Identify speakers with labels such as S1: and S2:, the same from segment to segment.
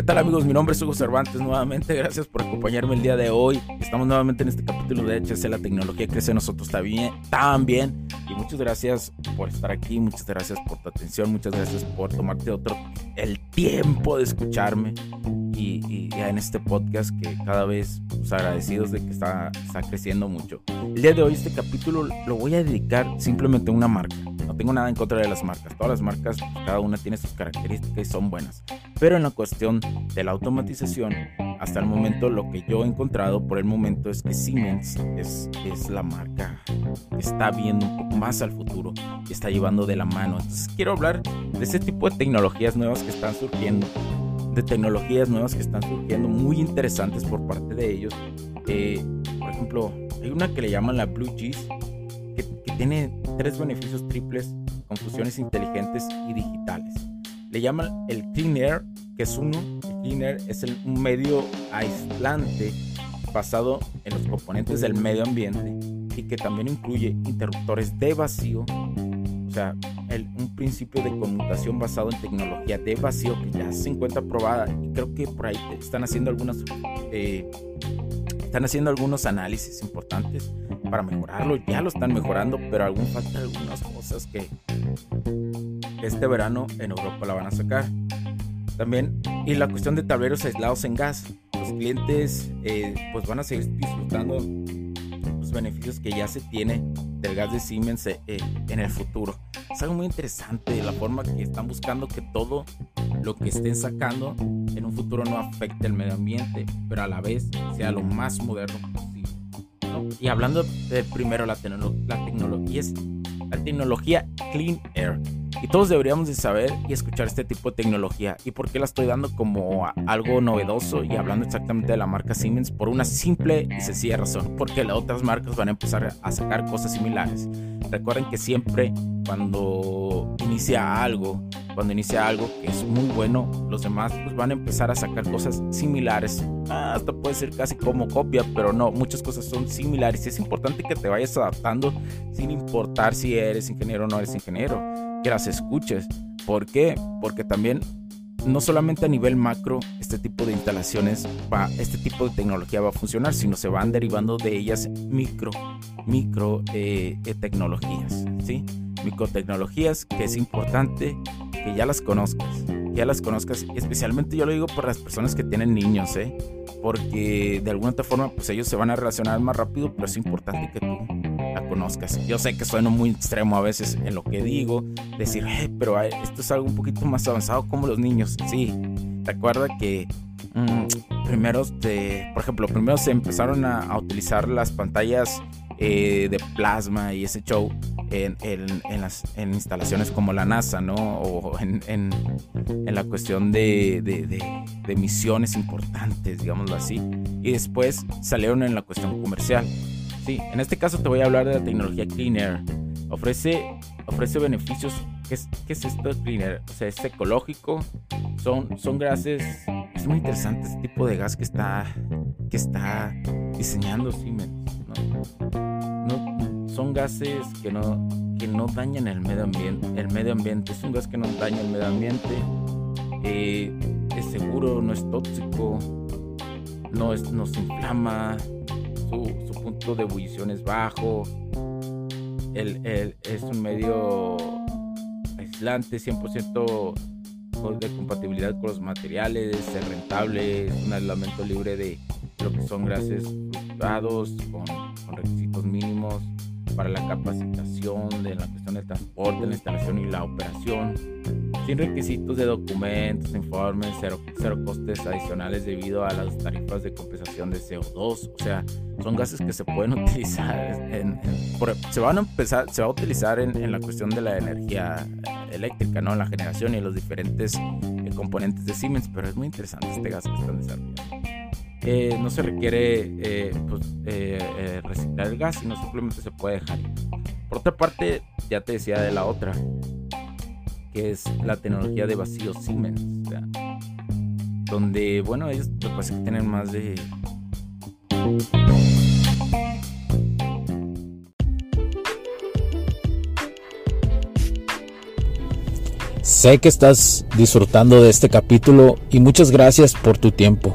S1: ¿Qué tal amigos? Mi nombre es Hugo Cervantes nuevamente. Gracias por acompañarme el día de hoy. Estamos nuevamente en este capítulo de HC La tecnología crece nosotros también. también. Y muchas gracias por estar aquí. Muchas gracias por tu atención. Muchas gracias por tomarte otro el tiempo de escucharme. Y, en este podcast que cada vez pues, agradecidos de que está, está creciendo mucho. El día de hoy este capítulo lo voy a dedicar simplemente a una marca. Tengo nada en contra de las marcas. Todas las marcas, cada una tiene sus características y son buenas. Pero en la cuestión de la automatización, hasta el momento lo que yo he encontrado por el momento es que Siemens es, es la marca que está viendo un poco más al futuro y está llevando de la mano. Entonces quiero hablar de ese tipo de tecnologías nuevas que están surgiendo, de tecnologías nuevas que están surgiendo muy interesantes por parte de ellos. Eh, por ejemplo, hay una que le llaman la Blue que, que tiene tres beneficios triples con fusiones inteligentes y digitales le llaman el Clean Air, que es uno. El Clean Air es un medio aislante basado en los componentes del medio ambiente y que también incluye interruptores de vacío, o sea, un principio de conmutación basado en tecnología de vacío que ya se encuentra probada y creo que por ahí están haciendo algunas eh, están haciendo algunos análisis importantes para mejorarlo, ya lo están mejorando, pero aún faltan algunas cosas que este verano en Europa la van a sacar. También, y la cuestión de tableros aislados en gas. Los clientes eh, pues van a seguir disfrutando los beneficios que ya se tiene del gas de Siemens eh, en el futuro. Es algo muy interesante la forma que están buscando que todo lo que estén sacando en un futuro no afecte el medio ambiente, pero a la vez sea lo más moderno posible. Y hablando de primero la, la tecnología es la tecnología Clean Air y todos deberíamos de saber y escuchar este tipo de tecnología. ¿Y por qué la estoy dando como algo novedoso y hablando exactamente de la marca Siemens? Por una simple y sencilla razón. Porque las otras marcas van a empezar a sacar cosas similares. Recuerden que siempre cuando inicia algo, cuando inicia algo que es muy bueno, los demás pues van a empezar a sacar cosas similares. Hasta puede ser casi como copia, pero no, muchas cosas son similares. Y es importante que te vayas adaptando sin importar si eres ingeniero o no eres ingeniero que las escuches. ¿Por qué? Porque también no solamente a nivel macro este tipo de instalaciones va, este tipo de tecnología va a funcionar, sino se van derivando de ellas micro, micro eh, eh, tecnologías, ¿sí? Microtecnologías que es importante que ya las conozcas, ya las conozcas, especialmente yo lo digo por las personas que tienen niños, ¿eh? Porque de alguna otra forma pues ellos se van a relacionar más rápido, pero es importante que tú conozcas. Yo sé que sueno muy extremo a veces en lo que digo, decir, pero esto es algo un poquito más avanzado como los niños. Sí, recuerda que mm, primero, por ejemplo, primero se empezaron a, utilizar las pantallas eh, de plasma y ese show en, las en instalaciones como la NASA, ¿no? O en, en la cuestión de, de, de, misiones importantes, digámoslo así. Y después salieron en la cuestión comercial. Sí, en este caso te voy a hablar de la tecnología Clean Air. Ofrece, ofrece beneficios. ¿Qué es, qué es esto de Clean Air? O sea, es ecológico, son, son gases. Es muy interesante este tipo de gas que está, que está diseñando Siemens. ¿no? Son gases que no, que no dañan el medio ambiente. El medio ambiente es un gas que no daña el medio ambiente. Eh, es seguro, no es tóxico, no, es, no se inflama su, punto de ebullición es bajo, el, es un medio aislante, 100% de compatibilidad con los materiales, es rentable, es un aislamiento libre de lo que son gases frustrados, con requisitos mínimos para la capacitación de la cuestión del transporte, la instalación y la operación sin requisitos de documentos, informes, cero, cero costes adicionales debido a las tarifas de compensación de CO2. O sea, son gases que se pueden utilizar, en, se van a empezar, se va a utilizar en, la cuestión de la energía eléctrica, ¿no? En la generación y los diferentes eh, componentes de Siemens, pero es muy interesante este gas que están desarrollando. Eh, no se requiere eh, pues, eh, reciclar el gas, sino simplemente se puede dejar. Por otra parte, ya te decía de la otra, que es la tecnología de vacío Siemens, donde, bueno, ellos lo que pasa que tienen más de...
S2: Sé que estás disfrutando de este capítulo y muchas gracias por tu tiempo.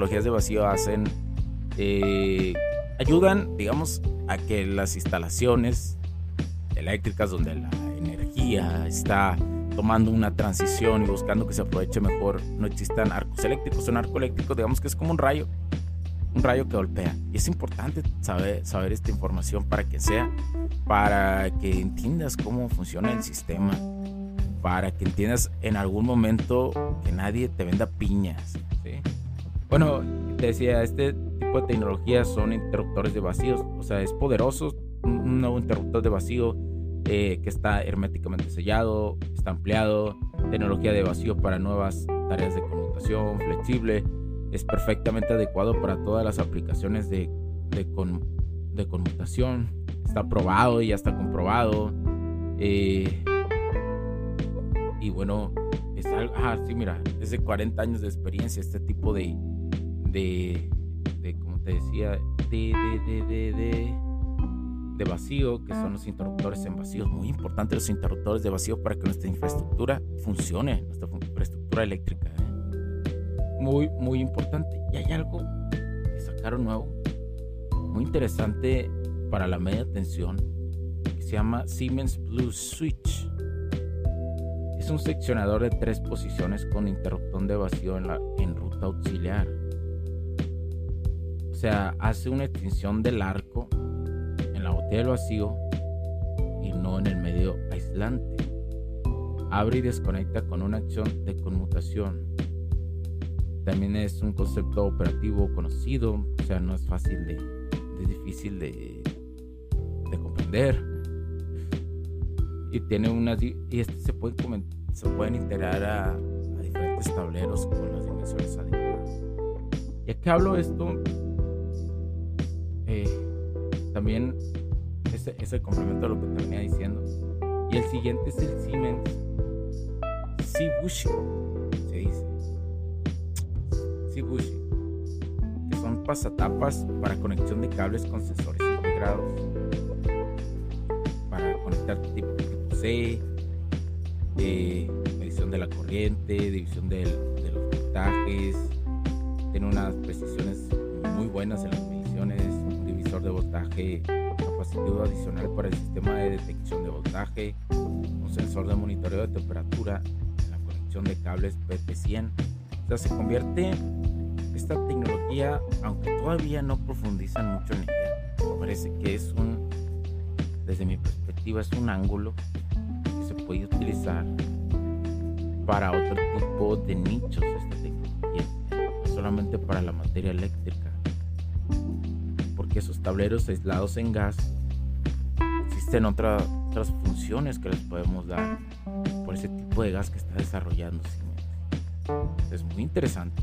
S1: Tecnologías de vacío hacen, eh, ayudan, digamos, a que las instalaciones eléctricas donde la energía está tomando una transición y buscando que se aproveche mejor, no existan arcos eléctricos. Un arco eléctrico, digamos que es como un rayo, un rayo que golpea. Y es importante saber, saber esta información para que sea, para que entiendas cómo funciona el sistema, para que entiendas en algún momento que nadie te venda piñas. ¿sí? Bueno, te decía, este tipo de tecnologías son interruptores de vacíos, o sea, es poderoso, un nuevo interruptor de vacío eh, que está herméticamente sellado, está ampliado, tecnología de vacío para nuevas tareas de conmutación, flexible, es perfectamente adecuado para todas las aplicaciones de, de, conmutación, está probado y ya está comprobado. Eh, y bueno, es algo, ah, sí, mira, es de 40 años de experiencia este tipo de, de, de como te decía, de, de, de, de, vacío, que son los interruptores en vacío. Muy importante los interruptores de vacío para que nuestra infraestructura funcione, nuestra infraestructura eléctrica. ¿eh? Muy, muy importante. Y hay algo que sacaron nuevo, muy interesante para la media tensión, que se llama Siemens Blue Switch. Es un seccionador de tres posiciones con interruptor de vacío en, la, en ruta auxiliar sea, hace una extinción del arco en la botella del vacío y no en el medio aislante. Abre y desconecta con una acción de conmutación. También es un concepto operativo conocido, o sea, no es fácil de, es difícil de, de comprender. Y tiene unas y este se pueden se pueden integrar a, diferentes tableros con las dimensiones adecuadas. ¿Y a qué hablo esto? Eh, también ese, ese complemento a lo que te venía diciendo. Y el siguiente es el Siemens Sibushi, se dice. Sibushi, que son pasatapas para conexión de cables con sensores integrados. Para conectar tipo, tipo C, eh, medición de la corriente, división de los voltajes, tiene unas precisiones muy buenas en las mediciones de voltaje capacitivo adicional para el sistema de detección de voltaje, un sensor de monitoreo de temperatura, la conexión de cables PP100. O sea, se convierte esta tecnología, aunque todavía no profundizan mucho en ella, me parece que es un, desde mi perspectiva, es un ángulo que se puede utilizar para otro tipo de nichos esta tecnología, no solamente para la materia eléctrica que esos tableros aislados en gas existen otras funciones que les podemos dar por ese tipo de gas que está desarrollando Es muy interesante.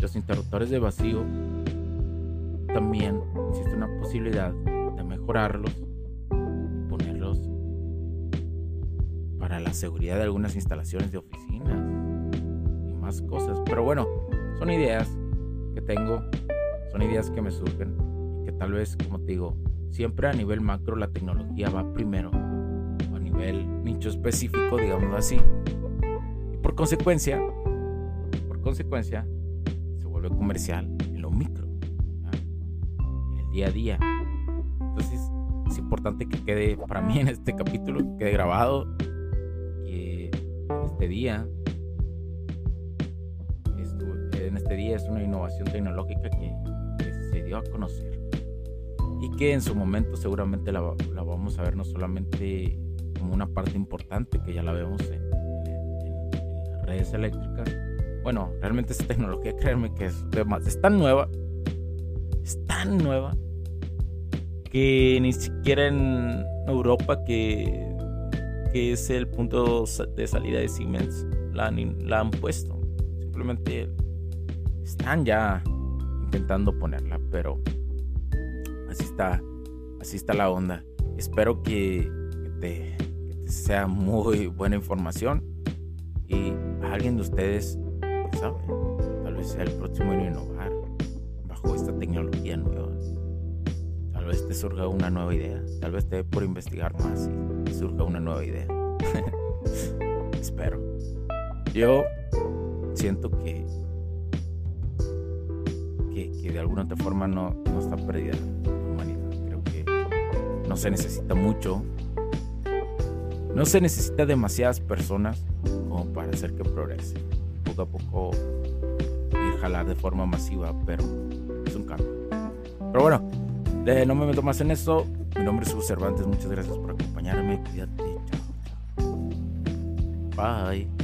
S1: Los interruptores de vacío también existe una posibilidad de mejorarlos y ponerlos para la seguridad de algunas instalaciones de oficinas y más cosas. Pero bueno, son ideas que tengo son ideas que me surgen que tal vez, como te digo, siempre a nivel macro la tecnología va primero, o a nivel nicho específico, digamos así. Y por consecuencia, por consecuencia, se vuelve comercial en lo micro, en el día a día. Entonces, es importante que quede para mí en este capítulo, que quede grabado, que este día en este día es una innovación tecnológica que, se dio a conocer y que en su momento seguramente la, vamos a ver no solamente como una parte importante que ya la vemos en, las redes eléctricas. Bueno, realmente esta tecnología, créanme que es, es tan nueva, es tan nueva que ni siquiera en Europa, que, que es el punto de salida de Siemens, la, la han puesto. Simplemente están ya intentando ponerla, pero está, así está la onda. Espero que, te, sea muy buena información y alguien de ustedes, sabe, tal vez sea el próximo en innovar bajo esta tecnología nueva. Tal vez te surja una nueva idea, tal vez te dé por investigar más y surja una nueva idea. Espero. Yo siento que que, de alguna otra forma no, no está perdida la humanidad. Creo que no se necesita mucho, no se necesita demasiadas personas como para hacer que progrese. Poco a poco ir jalar de forma masiva, pero es un cambio. Pero bueno, no me meto más en eso. Mi nombre es Hugo Cervantes, muchas gracias por acompañarme. Cuídate, chao. Bye.